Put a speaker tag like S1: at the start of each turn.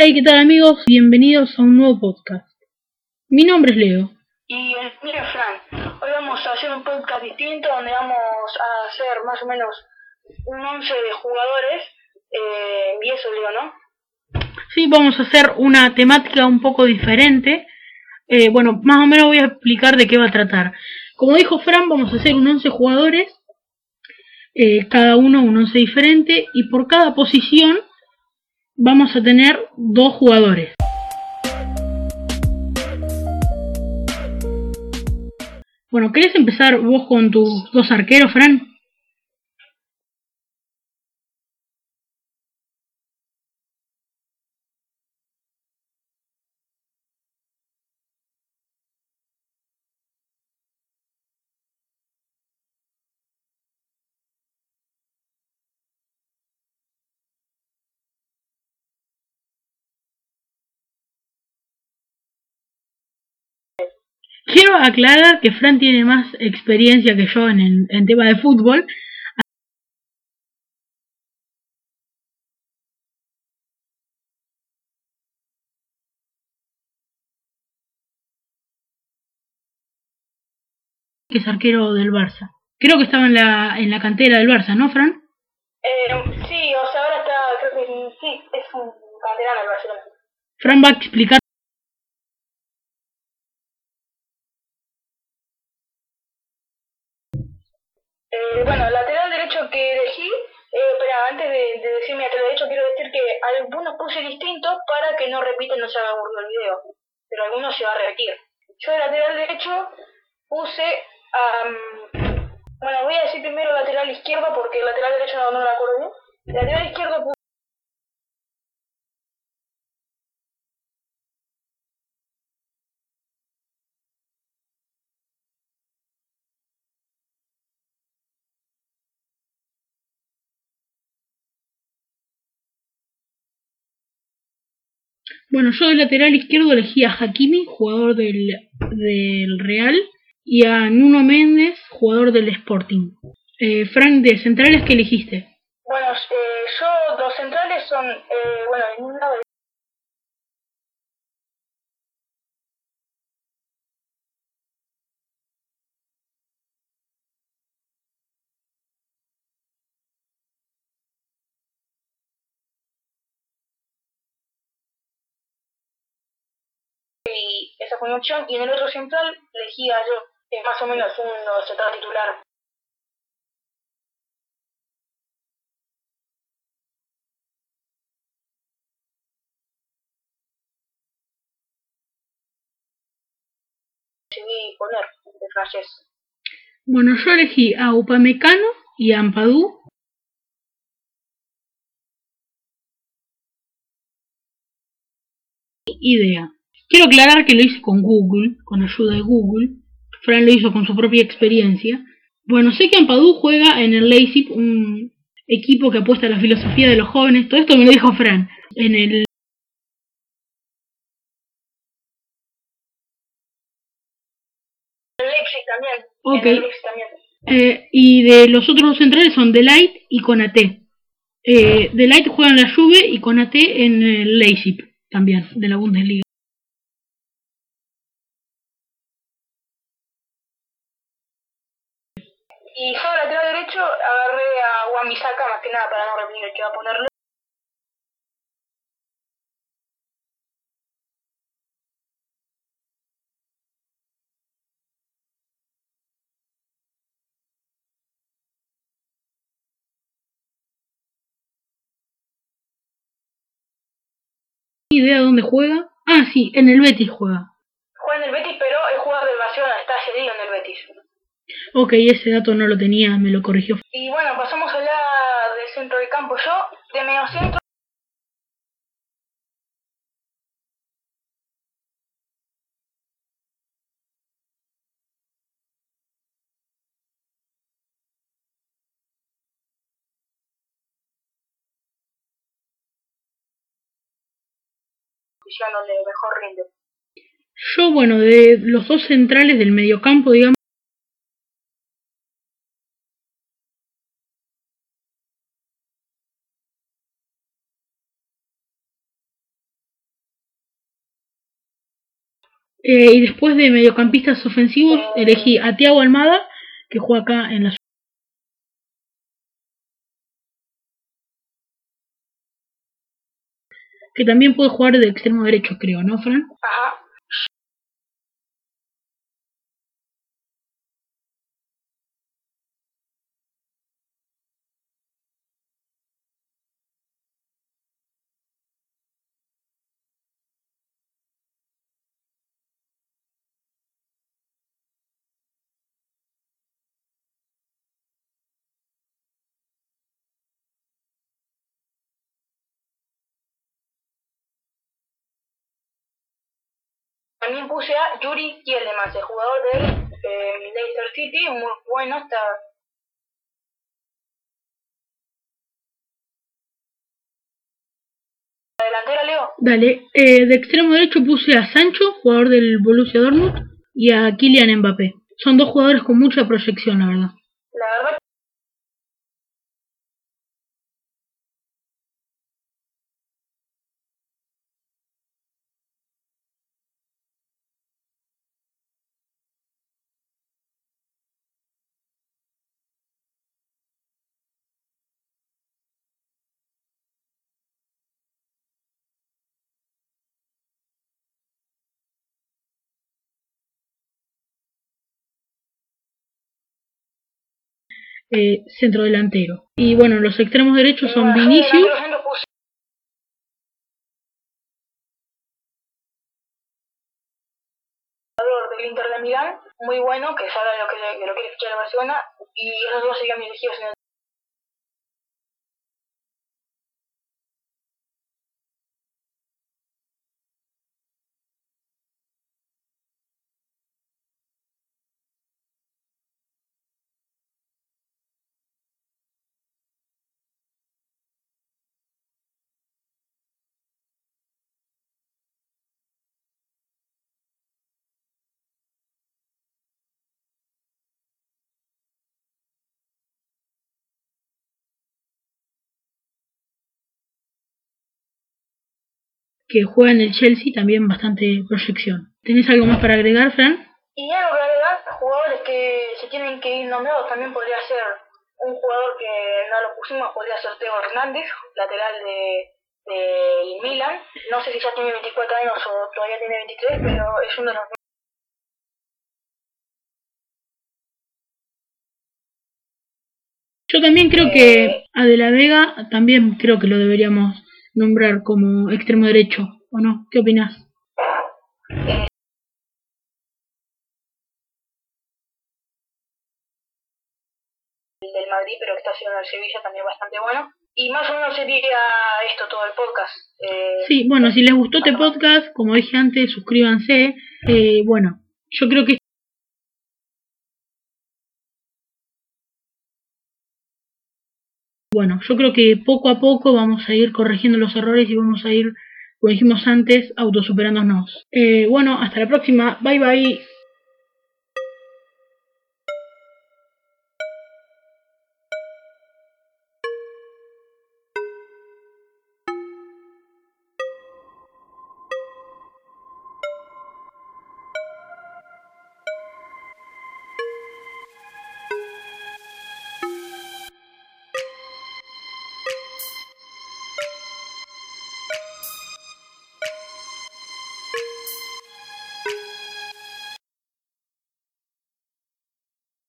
S1: Hey, ¿qué tal amigos? Bienvenidos a un nuevo podcast. Mi nombre es Leo.
S2: Y mira Fran, hoy vamos a hacer un podcast distinto donde vamos a hacer más o menos un 11 de jugadores eh, y eso Leo, ¿no?
S1: Sí, vamos a hacer una temática un poco diferente. Eh, bueno, más o menos voy a explicar de qué va a tratar. Como dijo Fran, vamos a hacer un 11 jugadores, eh, cada uno un 11 diferente, y por cada posición vamos a tener dos jugadores. Bueno, ¿querés empezar vos con tus dos arqueros, Fran? Quiero aclarar que Fran tiene más experiencia que yo en, el, en tema de fútbol. que es arquero del Barça. Creo que estaba en la, en la cantera del Barça, ¿no, Fran?
S2: Eh, sí, o sea, ahora está, creo que sí, es un canterano del Barcelona.
S1: Fran va a explicar
S2: Eh, bueno, lateral derecho que elegí, eh, pero antes de, de, decir mi lateral derecho, quiero decir que algunos puse distintos para que no repiten, no se haga burro el video, pero algunos se va a repetir. Yo de lateral derecho puse, um, bueno, voy a decir primero lateral izquierdo porque lateral derecho no, no me acuerdo bien. Lateral izquierdo puse
S1: Bueno, yo de lateral izquierdo elegí a Hakimi, jugador del, del Real, y a Nuno Méndez, jugador del Sporting. Eh, Frank, de centrales, ¿qué elegiste?
S2: Bueno, eh, yo, los centrales son, eh, bueno, esa fue mi opción. Y en el otro central elegía yo, que más o menos un central titular. Decidí poner.
S1: Bueno, yo elegí a Upamecano y a Ampadu. Idea. Quiero aclarar que lo hice con Google, con ayuda de Google. Fran lo hizo con su propia experiencia. Bueno, sé que Ampadu juega en el Leipzig, un equipo que apuesta a la filosofía de los jóvenes. Todo esto me lo dijo Fran. En el
S2: también.
S1: Ok.
S2: También.
S1: Eh, y de los otros dos centrales son Delight y Conate. Eh, Delight juega en la Juve y Conate en el Leipzig también, de la Bundesliga. ¿Idea dónde juega? Ah, sí, en el Betis juega.
S2: Juega en el Betis, pero el jugador del Barcelona está cedido en el Betis.
S1: Ok, ese dato no lo tenía, me lo corrigió.
S2: Y bueno, pasamos a hablar del centro del campo. Yo, de medio centro, posición donde mejor rinde.
S1: Yo, bueno, de los dos centrales del mediocampo, digamos, Eh, y después de mediocampistas ofensivos eh, elegí a Tiago Almada, que juega acá en la que también puede jugar de extremo derecho, creo, ¿no, Fran?
S2: También puse a Yuri Tielemans, el jugador del eh, Leicester City, muy bueno, está delantera, Leo.
S1: Dale, eh, de extremo derecho puse a Sancho, jugador del Borussia Dortmund, y a Kylian Mbappé. Son dos jugadores con mucha proyección, la verdad.
S2: La verdad
S1: eh, centro delantero. Y bueno, los extremos derechos son Vinicius,
S2: del Inter de Milán, muy bueno, que sabe lo que, lo quiere fichar Barcelona, y esos dos serían mis elegidos en el
S1: que juega en el Chelsea, también bastante proyección. ¿Tenés algo más para agregar, Fran?
S2: Y algo que agregar, jugadores que se tienen que ir nombrados también podría ser un jugador que no lo pusimos, podría ser Teo Hernández, lateral de del Milan. No sé si ya tiene 24 años o todavía tiene 23, pero es uno de los
S1: Yo también creo que a De la Vega también creo que lo deberíamos nombrar como extremo derecho, ¿o no? ¿Qué opinas?
S2: del Madrid, pero que está haciendo el Sevilla también bastante bueno. Y más o menos sería esto todo el podcast. Eh,
S1: Sí, bueno, si les gustó este podcast, como dije antes, suscríbanse. Eh, bueno, yo creo que bueno, yo creo que poco a poco vamos a ir corrigiendo los errores y vamos a ir, como dijimos antes, autosuperándonos. Eh, bueno, hasta la próxima. Bye bye.